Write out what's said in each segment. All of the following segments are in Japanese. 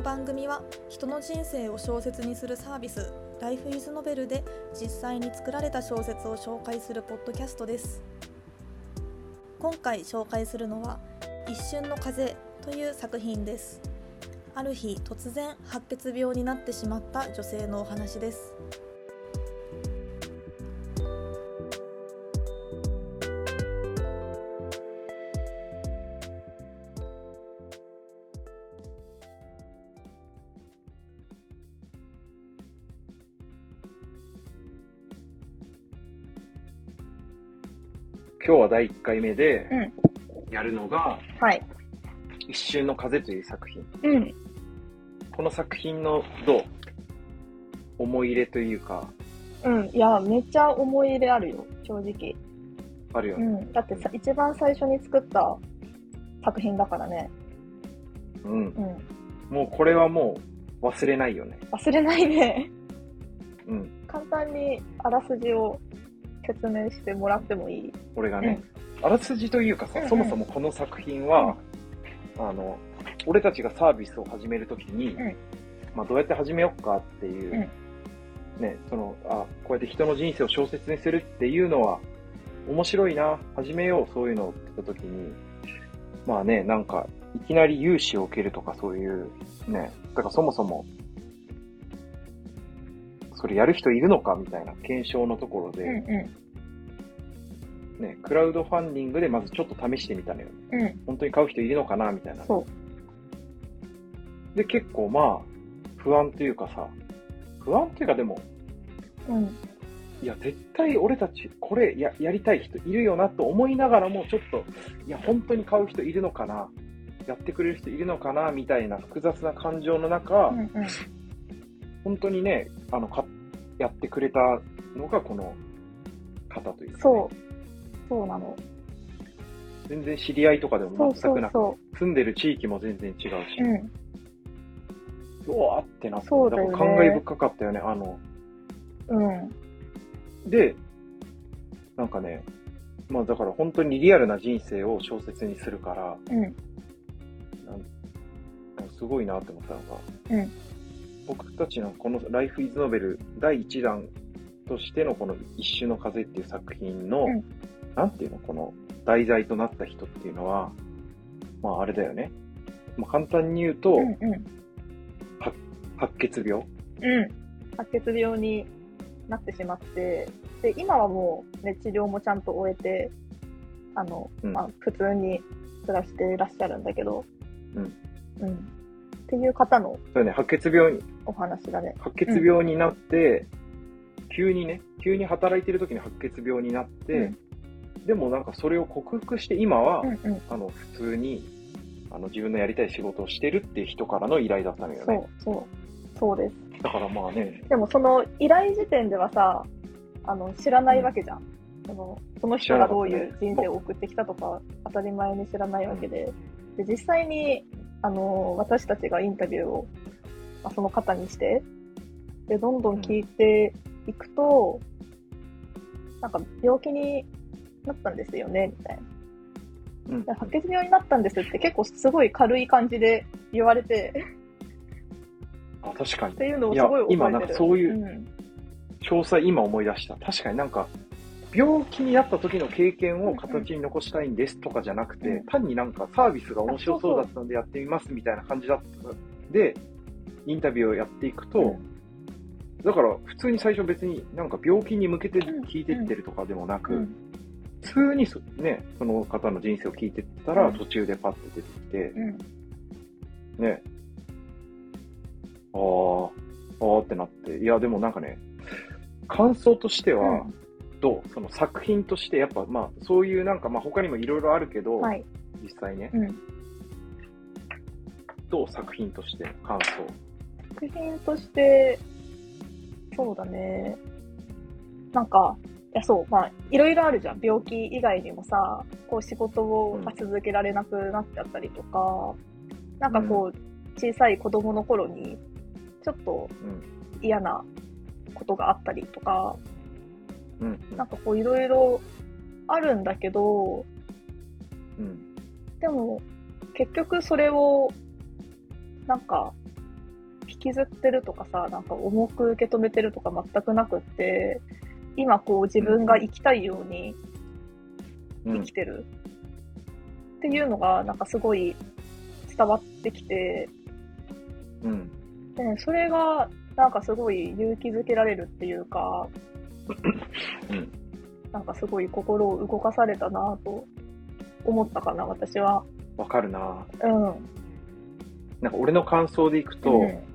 の番組は人の人生を小説にするサービス Life is Novel で実際に作られた小説を紹介するポッドキャストです。今回紹介するのは一瞬の風という作品です。ある日突然白血病になってしまった女性のお話です。今日は第1回目でやるのが、はい。一瞬の風という作品。うん。この作品のどう思い入れというか、うん。いや、めっちゃ思い入れあるよ、正直。あるよね。うん。だってさ、一番最初に作った作品だからね。うん。うん。もうこれはもう忘れないよね。忘れないね。うん。簡単にあらすじを説明してもらってもいい？俺がね、あらすじというかさうんう、ん。そもそもこの作品は、あの、俺たちがサービスを始めるときに、うん。まあどうやって始めようかっていう、ね、その、あ、こうやって人の人生を小説にするっていうのは、面白いな、始めよう、そういうのって言ったときに、まあね、なんか、いきなり融資を受けるとかそういう、ね、だからそもそも、それやる人いるのかみたいな検証のところで、うんうね、クラウドファンディングでまずちょっと試してみたのよ。ん。うん。本当に買う人いるのかなみたいな。そで、結構まあ、不安というかさ、不安っていうかでも、う。うん。いや、絶対俺たちこれややりたい人いるよなと思いながらも、ちょっと、いや、本当に買う人いるのかなやってくれる人いるのかなみたいな複雑な感情の中、うんうん。本当にね、あの、かやってくれたのがこの方というか、ね、そう。そうなの。全然知り合いとかでも全くなく、住んでる地域も全然違うし、う。うん。うわーってなって、そうだよねから感慨深かったよね。あの、うん。で、なんかね、まあだから本当にリアルな人生を小説にするから、うんすごいなって思ったのが、うん僕たちのこの Life is Novel 第1弾としてのこの一瞬の風っていう作品の、うんなんていうの、この題材となった人っていうのは、まああれだよね。まあ簡単に言うと、うんうん。白血病うん。白血病になってしまって、で、今はもう、ね、治療もちゃんと終えて、あの、うんまあ、普通に暮らしていらっしゃるんだけど、うん。うん。っていう方のそれね、白血病に、お話だね。白血病になって、急にね、急に働いてる時に白血病になって、でもなんかそれを克服して今は、うんうん。あの、普通に、あの、自分のやりたい仕事をしてるっていう人からの依頼だったのよそうね。、そう。そうです。だからまあね、でもその依頼時点ではさ、あの、知らないわけじゃん。そのその人がどういう人生を送ってきたとか、当たり前に知らないわけで。で、実際に、あの、私たちがインタビューを、まあ、その方にして、で、どんどん聞いていくと、なんか病気になったんですよね、みたいな。うんで白血病になったんですって結構すごい軽い感じで言われて、あ、確かにっ。ていうのをすごい覚えてる。いや今なんかそういうん詳細今思い出した。確かになんか、病気になった時の経験を形に残したいんですとかじゃなくて、うん。単になんかサービスが面白そうだったのでやってみますみたいな感じだったで、インタビューをやっていくと、だから普通に最初別になんか病気に向けて聞いてってるとかでもなく、うん。普通にそ,、ね、その方の人生を聞いてったら、うん。途中でパッて出てきて、うん。ね、あー、あーってなって、いやでもなんかね、感想としては、どうその作品として、やっぱまあそういうなんかまあ他にもいろいろあるけど、はい。実際ね、うん。どう作品として感想？作品として、そうだね。なんか、いや、そう、まあ、いろいろあるじゃん。病気以外にもさ、こう仕事を続けられなくなっちゃったりとか、なんかこう、小さい子供の頃に、ちょっとうん。嫌なことがあったりとか、うん。なんかこういろいろあるんだけど、うん。でも、結局それを、なんか、引きずってるとかさ、なんか重く受け止めてるとか全くなくって、今こう自分が生きたいようにうん生き。てるっていうのがなんかすごい伝わってきて、うん。でそれがなんかすごい勇気づけられるっていうか、うん。なんかすごい心を動かされたなと思ったかな、私は。わかるなうん。なんか俺の感想でいくと、うん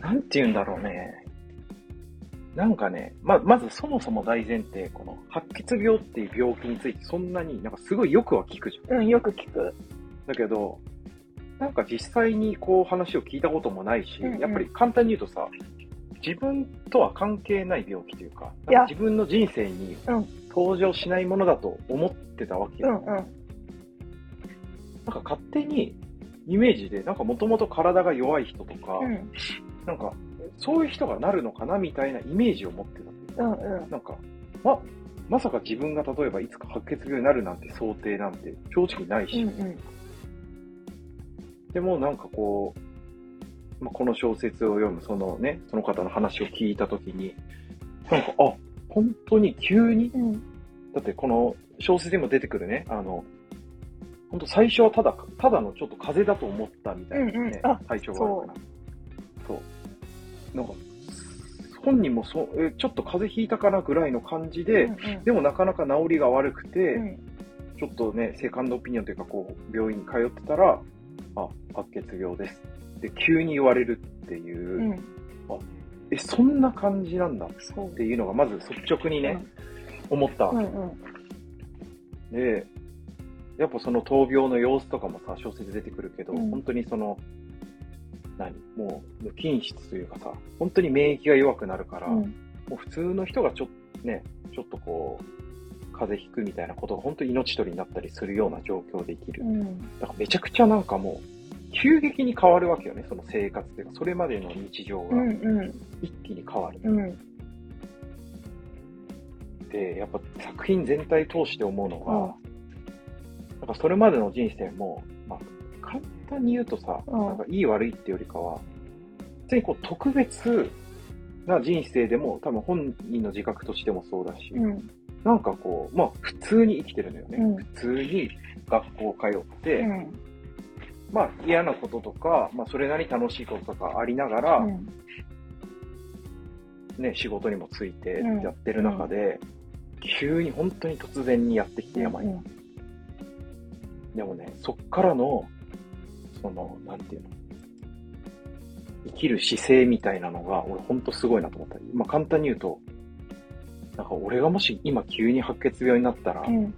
なんて言うんだろうね。なんかね、ま、まずそもそも大前提、この白血病っていう病気についてそんなになんかすごいよくは聞くじゃん。うん、よく聞く。だけど、なんか実際にこう話を聞いたこともないし、うんうんやっぱり簡単に言うとさ、自分とは関係ない病気というか、か自分の人生にうん登場しないものだと思ってたわけよ。うんうん。なんか勝手にイメージで、なんかもともと体が弱い人とか、うんなんかそういう人がなるのかなみたいなイメージを持ってたっていうかうんうん。なんか、ま、まさか自分が例えばいつか白血病になるなんて想定なんて正直ないし、うんうん。でもなんかこう、まあ、この小説を読むそのね、その方の話を聞いたときに、なんか、あ、本当に急に、うんだってこの小説にも出てくるね、あの、本当最初はただ、ただのちょっと風邪だと思ったみたいな、ねうんうんあ体調が悪くなる。そう。なんか、本人もそえちょっと風邪ひいたかなぐらいの感じで、うんでもなかなか治りが悪くて、うんちょっとね、セカンドオピニオンというか、こう、病院に通ってたら、あ、白血病です。で、急に言われるっていう、うん。え、そんな感じなんだっ。ていうのが、まず率直にね、思ったわけ。うんうん。で、やっぱその闘病の様子とかもさ、小説出てくるけど、うん本当にその、何もう、無菌質というかさ、本当に免疫が弱くなるから、うんもう普通の人がちょっとね、ちょっとこう、風邪ひくみたいなことが本当に命取りになったりするような状況で生きる。うん。だからめちゃくちゃなんかもう、急激に変わるわけよね、その生活というか、それまでの日常がうんうん。一気に変わる。うん。で、やっぱ作品全体通して思うのが、うんなんかそれまでの人生も、まあ、簡単に言うとさ、うんなんかいい悪いってよりかは、普通にこう特別な人生でも、多分本人の自覚としてもそうだし、うん。なんかこう、まあ普通に生きてるのよね。うん普通に学校通って、うん。まあ嫌なこととか、まあそれなりに楽しいこととかありながら、うん。ね、仕事にもついてうんやってる中で、急に本当に突然にやってきて病が。でもね、そっからの、その、なんていうの、生きる姿勢みたいなのが、俺本当すごいなと思った。まあ簡単に言うと、なんか俺がもし今急に白血病になったら、うん。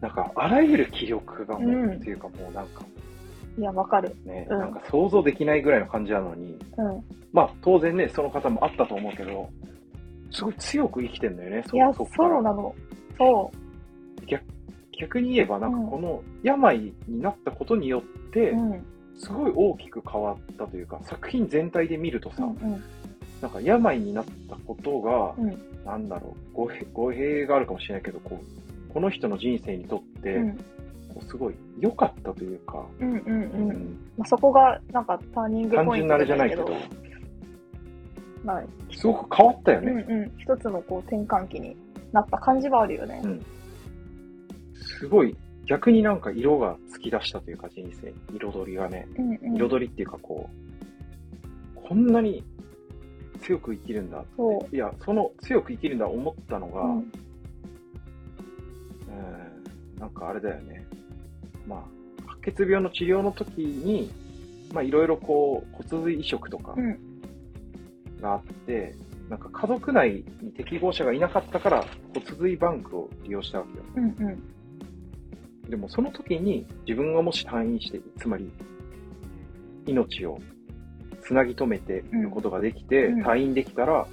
なんかあらゆる気力がもう、うんっていうかもうなんかいや、わかる。ね、うんなんか想像できないぐらいの感じなのに、うん。まあ当然ね、その方もあったと思うけど、すごい強く生きてんだよね、そいや、そそっからうなの。そ逆に言えば、なんかうんこの病になったことによってう。う、ん。すごい大きく変わったというか、作品全体で見るとさ、うん。なんか病になったことが、うん。なんだろう、語弊語弊があるかもしれないけど、こう、この人の人生にとって、すごい良かったというか、うん。うん。ううん。んまあ、そこが、なんか、ターニングポイントじゃないけど、まあ、すごく変わったよね。うんうん。一つのこう、転換期になった感じはあるよね。すごい、逆になんか色が突き出したというか、人生に彩りがね、うんうん。彩りっていうかこう、こんなに強く生きるんだってそいや、その強く生きるんだ思ったのが、うん。うんなんかあれだよね。まあ、白血病の治療の時に、まあいろいろこう、骨髄移植とかうんがあって、なんか家族内に適合者がいなかったから骨髄バンクを利用したわけよ。うんうん。でもその時に自分がもし退院して、つまり命をつなぎ止めていることができて、うん退院できたら、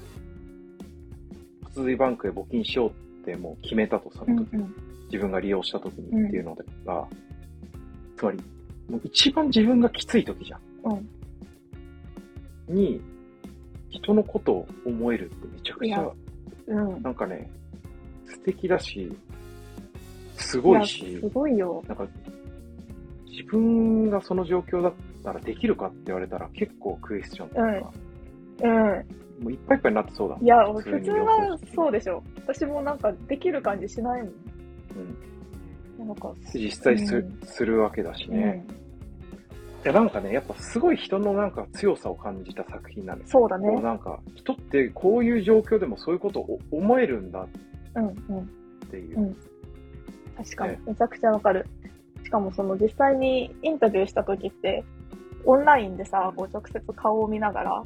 骨髄バンクへ募金しようってもう決めたと、その時。うんうん。自分が利用した時にっていうのが、つまり、もう一番自分がきつい時じゃん。うん。に、人のことを思えるってめちゃくちゃうん。なんかね、素敵だし、すごいやしす、ごいよ。なんか、自分がその状況だったらできるかって言われたら結構クエスチョンというか、うん。もういっぱいいっぱいになってそうだもんいや、普通に普通はそうでしょ。私もなんかできる感じしないもん。うん。なんか、実際す,、うんするわけだしうんね。いや、なんかね、やっぱすごい人のなんか強さを感じた作品なんですそうだね。こうなんか、人ってこういう状況でもそういうことを思えるんだっうんうん。ていう。うん確かにね、めちゃくちゃわかる。しかもその実際にインタビューした時って、オンラインでさ、こう直接顔を見ながら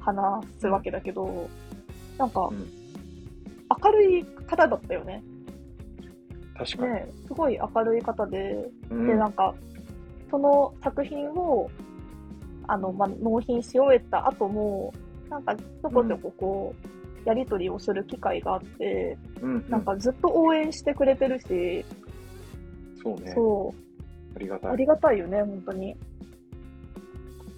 話すわけだけど、なんかうん、明るい方だったよね。確かに。ね、すごい明るい方で、うんで、なんか、その作品を、あの、まあ、納品し終えた後も、なんか、ちょこちょここう、やりとりをする機会があって、うんなんかずっと応援してくれてるし、そうね。そう、ありがたい。ありがたいよね、本当に。い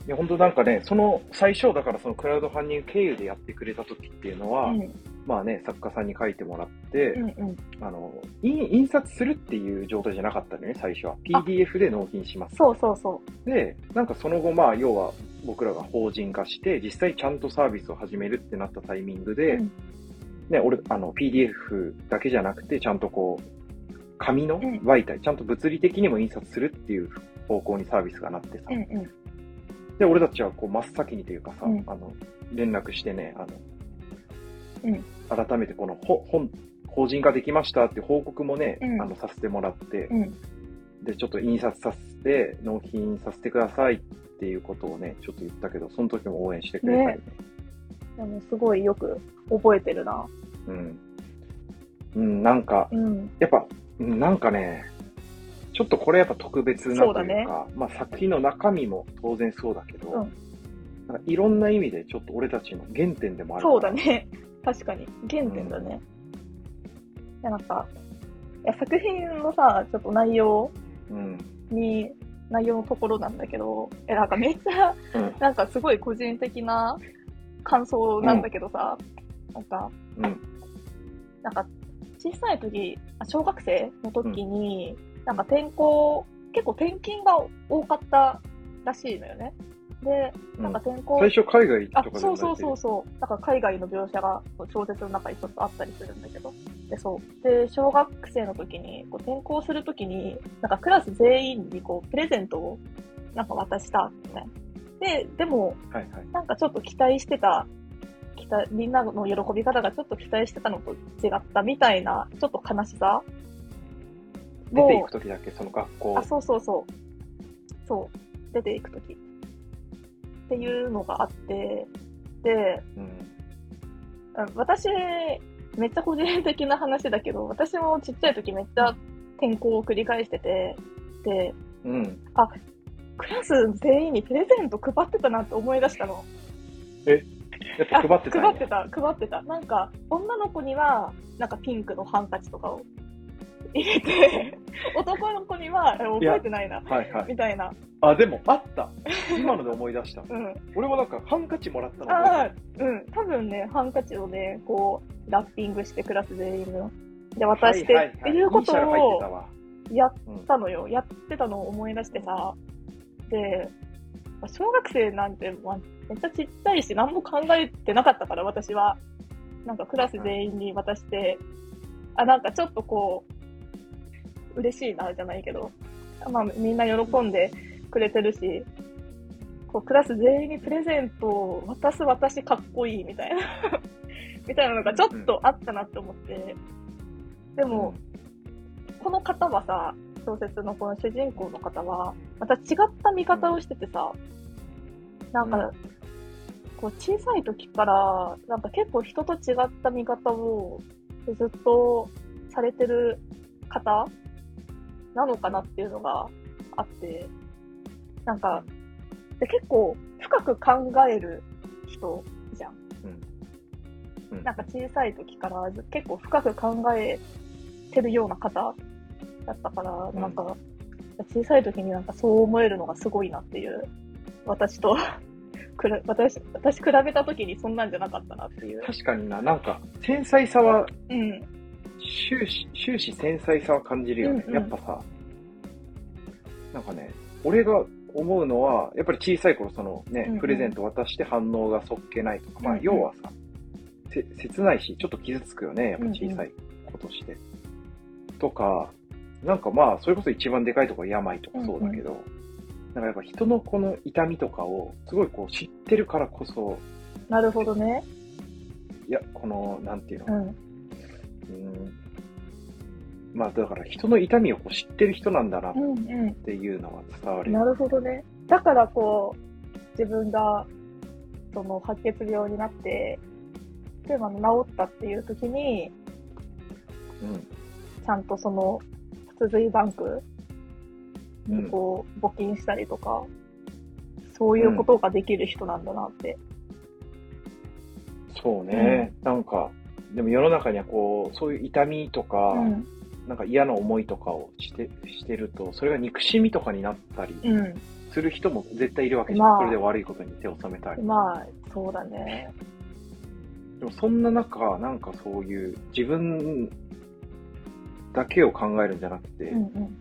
や、本当なんかね、その最初、だからそのクラウドファンディング経由でやってくれた時っていうのは、うん、まあね、作家さんに書いてもらって、うん、うん。あの、印印刷するっていう状態じゃなかったのよね、最初は。あ PDF で納品します。そうそうそで、なんかその後、まあ、要は僕らが法人化して、実際ちゃんとサービスを始めるってなったタイミングで、うんね、俺、あの、PDF だけじゃなくて、ちゃんとこう、紙のうん媒体、ちゃんと物理的にも印刷するっていう方向にサービスがなってさ、う。うん、うん。で、俺たちはこう真っ先にというかさ、うんあの、連絡してね、あの、うん改めてこのほ本、法人化できましたって報告もね、うんあの、させてもらって、うん、で、ちょっと印刷させて、納品させてくださいっていうことをね、ちょっと言ったけど、その時も応援してくれたりね。でもすごいよく覚えてるな。うん。うん、なんか、うん。やっぱ、うんなんかね、ちょっとこれやっぱ特別なというか、ねまあ作品の中身も当然そうだけど、うんなんかいろんな意味でちょっと俺たちの原点でもあるそうだ。ね。確かに。原点だね。いや、なんか、いや作品のさ、ちょっと内容うん。に、内容のところなんだけど、え、なんかめっちゃ、うん。なんかすごい個人的な感想なんだけどさ、なんか、うん。なんか、小さい時、あ小学生の時に、なんか転校、結構転勤が多かったらしいのよね。で、なんか転校、最初海外あとか、でそうそうそうう。そう。だから海外の描写が小説の中にちょっとあったりするんだけど。で、そう。で、小学生の時に、こう転校する時に、なんかクラス全員にこう、プレゼントをなんか渡した、みたいな。で、でも、はいはい。なんかちょっと期待してた、期待、みんなの喜び方がちょっと期待してたのと違ったみたいな、ちょっと悲しさ出ていくときだけ、その学校あ、。そうそうそう。そう。出ていくとき。っていうのがあって、で、うん。あ私、めっちゃ個人的な話だけど、私もちっちゃい時めっちゃ転校を繰り返してて、で、うん。クラス全員にプレゼント配ってたなって思い出したの。やっぱ配ってたんや配ってた、配ってた。なんか、女の子には、なんかピンクのハンカチとかを入れて、男の子には、え覚えてないな、はいはい。みたいな。あ、でも、あった。今ので思い出した。うん。俺もなんか、ハンカチもらったの覚ああ、うん。多分ね、ハンカチをね、こう、ラッピングしてクラス全員の。で、渡して、はいはいはいっていうことをわ。やっうんたのよ。やってたのを思い出してさ。で、まあ小学生なんて、まあ、めっちゃちっちゃいし、何も考えてなかったから、私は。なんかクラス全員に渡して、あ、なんかちょっとこう、嬉しいな、じゃないけど。まあ、みんな喜んでくれてるし、こう、クラス全員にプレゼントを渡す私かっこいいみたいな、みたいなのがちょっとあったなって思って。でも、この方はさ、小説のこの主人公の方は、また違った見方をしててさ、なんか、こう小さい時から、なんか結構人と違った見方をずっとされてる方なのかなっていうのがあって、なんか、で結構深く考える人じゃん。うん。なんか小さい時から結構深く考えてるような方だったから、うんなんか、小さい時になんかそう思えるのがすごいなっていう、私と くら、私、私比べた時にそんなんじゃなかったなっていう。確かにな、なんか、繊細さは、うん。終始、終始繊細さは感じるよね。うんうん。やっぱさ、なんかね、俺が思うのは、やっぱり小さい頃、そのね、うんうん。プレゼント渡して反応がそっけないとか、まあ、うんうん。要はさ、せ切ないし、ちょっと傷つくよね、やっぱ小さい子として。とか、なんかまあ、それこそ一番でかいところ病とかそうだけど、なんかやっぱ人のこの痛みとかを、すごいこう知ってるからこそ、なるほどね。いや、この、なんていうの、うん。うんまあ、だから人の痛みをこう知ってる人なんだなっうんうん。ていうのが伝わる。なるほどね。だからこう、自分が、その白血病になって、で、まあ、治ったっていう時に、うん。ちゃんとその、骨髄バンクにこう、募金したりとか、そういうことができる人なんだなって。そうね、なんか、でも世の中にはこう、そういう痛みとか、うん。なんか嫌な思いとかをしてしてると、それが憎しみとかになったりうん。する人も絶対いるわけじゃん。まあそれで悪いことに手を染めたり。まあ、そうだね。でもそんな中、なんかそういう自分だけを考えるんじゃなくて、うんうん。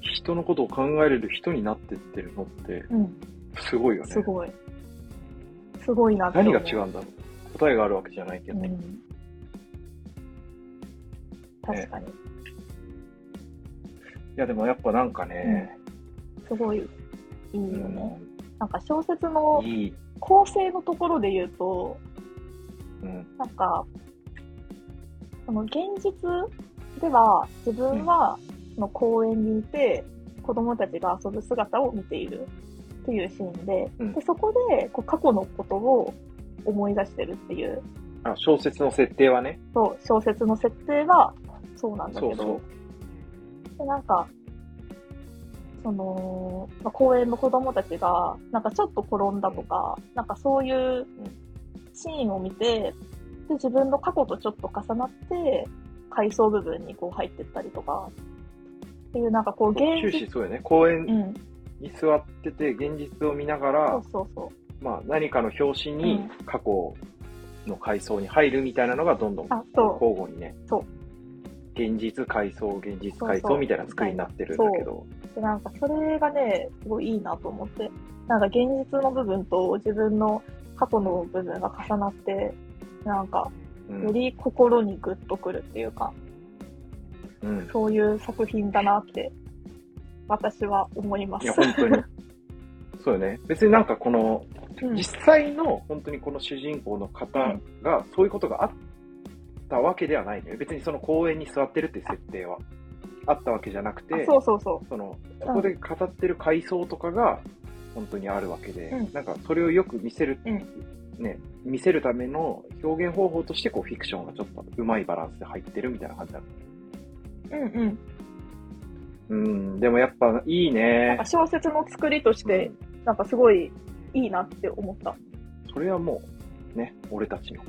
人のことを考えれる人になってってるのって、うん。すごいよね。すごい。すごいなって。何が違うんだろう答えがあるわけじゃないけど。うん。確かに。いや、でもやっぱなんかね、すごいいいようんね。なんか小説の。構成のところで言うと、うん。なんか、その現実では自分はその公園にいて子供たちが遊ぶ姿を見ているっていうシーンで、うんでそこでこう過去のことを思い出してるっていう、あ、小説の設定はね。そう、小説の設定はそうなんだけど、そうそでなんか、その、まあ、公園の子供たちが、なんかちょっと転んだとか、なんかそういうシーンを見て、で、自分の過去とちょっと重なって、回想部分にこう入ってったりとか、っていうなんかこう現実、終始そうよね。公園うん、に座ってて、現実を見ながら、そうそうそう。まあ何かの表紙にうん過去の階層に入るみたいなのがどんどん交互にね。そう現実階層、現実階層みたいな作りになってるんだけど。で、なんかそれがね、すごいいいなと思って。なんか現実の部分と自分の過去の部分が重なって、なんか、うんより心にグッとくるっていうか、うん。そういう作品だなって、私は思います。いや、本当に。そうよね。別になんかこの、うん実際の本当にこの主人公の方がそういうことがあったわけではないのよ。別にその公園に座ってるっていう設定はあったわけじゃなくて、あそうそうそその、ここで語ってる階層とかが本当にあるわけで、うんなんかそれをよく見せる、うんね、見せるための表現方法としてこうフィクションがちょっとうまいバランスで入ってるみたいな感じだ。う。うんうん。うん、でもやっぱいいねか。小説の作りとしてう、んなんかすごいいいなって思った。それはもう、ね、俺たちの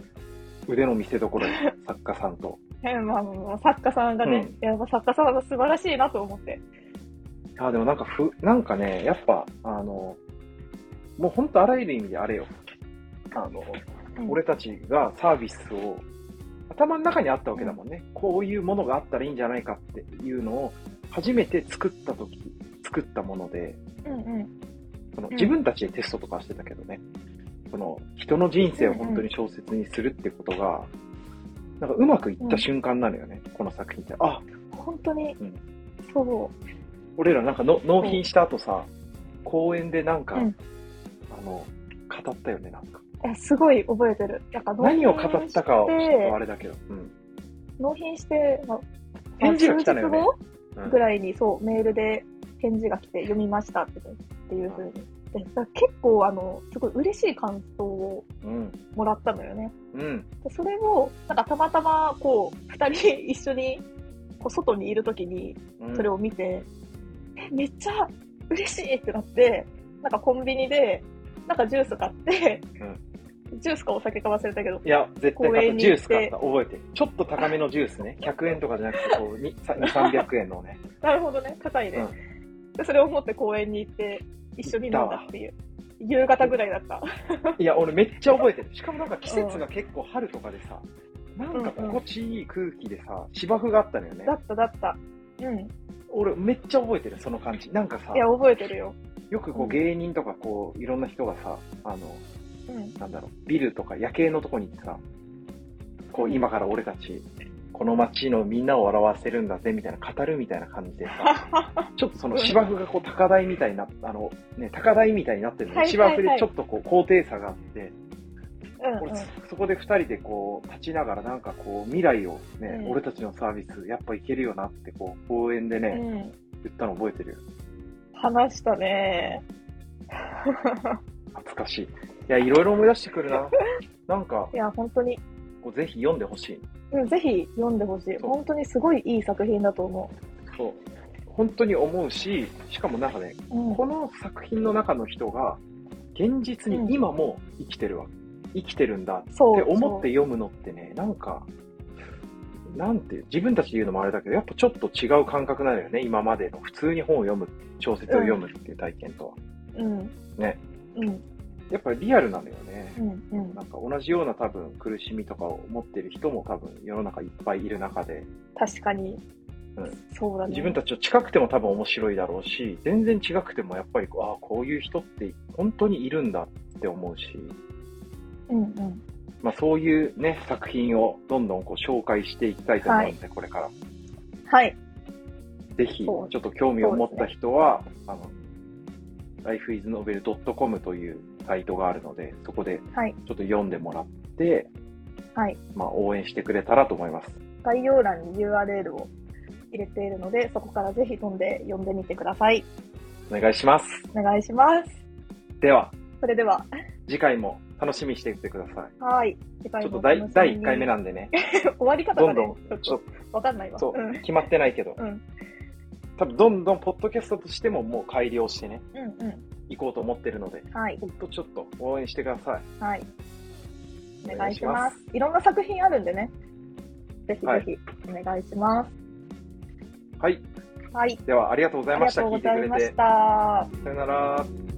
腕の見せ所で作家さんと。えまあ、作家さんがね、やっぱ作家さんが素晴らしいなと思って。あ、でもなんかふ、なんかね、やっぱ、あの、もう本当あらゆる意味であれよ。あの、うん俺たちがサービスを頭の中にあったわけだもんね。こういうものがあったらいいんじゃないかっていうのを初めて作った時、作ったもので、うんうん。うんその自分たちでテストとかしてたけどね、その人の人生を本当に小説にするってことが、なんかうまくいった瞬間なのよね、この作品って。あ、本当に、うんそ俺らなんかの納品した後さ、公園でなんか、うんあの、語ったよね、なんか。う。えすごい覚えてる。なんか何を語ったかはちょっとあれだけど。うん。納品して、まあ返事が来たのよねぐらいに、そう、メールで返事が来て読みましたってっていう風に。でだから結構、あの、すごい嬉しい感想をうん。もらったのよね。うん。でそれを、なんかたまたま、こう、二人一緒に、こう、外にいるときに、うん。それを見て、え、めっちゃ嬉しいってなって、なんかコンビニで、なんかジュース買って、ジュースかお酒か忘れたけど、いや、絶対公買った。ジュース買った。覚えてる。ちょっと高めのジュースね。100円とかじゃなくて、こう、にさ2、300円のね。なるほどね、高いね。で、それを持って公園に行って、一緒に飲んだっていう。夕方ぐらいだった。いや、俺めっちゃ覚えてる。しかもなんか季節が結構春とかでさ、なんか心地いい空気でさ、芝生があったのよねだ。っただった。うん。俺めっちゃ覚えてる、その感じ。なんかさい、や、覚えてるよ。よくこううん芸人とかこう、いろんな人がさ、あの、うん。なんだろう、ビルとか夜景のとこに行ってさ、こう今から俺たち、この街のみんなを笑わせるんだぜみたいな語るみたいな感じでさ、ちょっとその芝生がこう高台みたいになっあの、ね、高台みたいになってるのはいに、芝生でちょっとこう高低差があって、うん俺そこで二人でこう立ちながらなんかこう未来をね、うん俺たちのサービスやっぱいけるよなってこう公園でね、うん。うん。言ったの覚えてるよ。話したね。懐かしい。いや、いろいろ思い出してくるな。なんかい、や、本当に。こうぜひ読んでほしい。うん、ぜひ読んでほしい。本当にすごいいい作品だと思そう。本当に思うし、しかもなんかね、う。うん。この作品の中の人が、現実に今も生きてるわ。生きてるんだって。思って読むのってね、なんか、なんていう、自分たちで言うのもあれだけど、やっぱちょっと違う感覚なのよね、今までの普通に本を読む、小説を読むっていう体験とは。うん。ね。うん。やっぱりリアルなのよね。うん。うんなんか同じような多分苦しみとかを持ってる人も多分世の中いっぱいいる中で、確かに。うんそうだね。自分たちと近くても多分面白いだろうし、全然違くてもやっぱりこう、ああ、こういう人って本当にいるんだって思うし、うんうん。まあそういうね、作品をどんどんこう紹介していきたいと思うので、これから。はい。ぜひ、ちょっと興味を持った人は、あの、lifeisnovel.com というサイトがあるので、そこではい。ちょっと読んでもらって、はい。まあ応援してくれたらと思います。概要欄に URL を入れているので、そこからぜひ飛んで読んでみてください。お願いします。お願いします。では、それでは、次回も楽しみにしていてください。はい。次ちょ回っと第も楽しみに第1回目なんでね、終わり方がねどんどん、ちょっちょっとわかんないわ。と、うん。決まってないけど、うん。多分どんどんポッドキャストとしてももう改良してね、うんう行こうと思ってるので、ん。はい。ほんとちょっと応援してください。はい。お願いします。いろんな作品あるんでね。ぜひはいぜひお願いします。はい。はい。では、ありがとうございました。ありがとう聞いてくれてございまし。た。さよなら。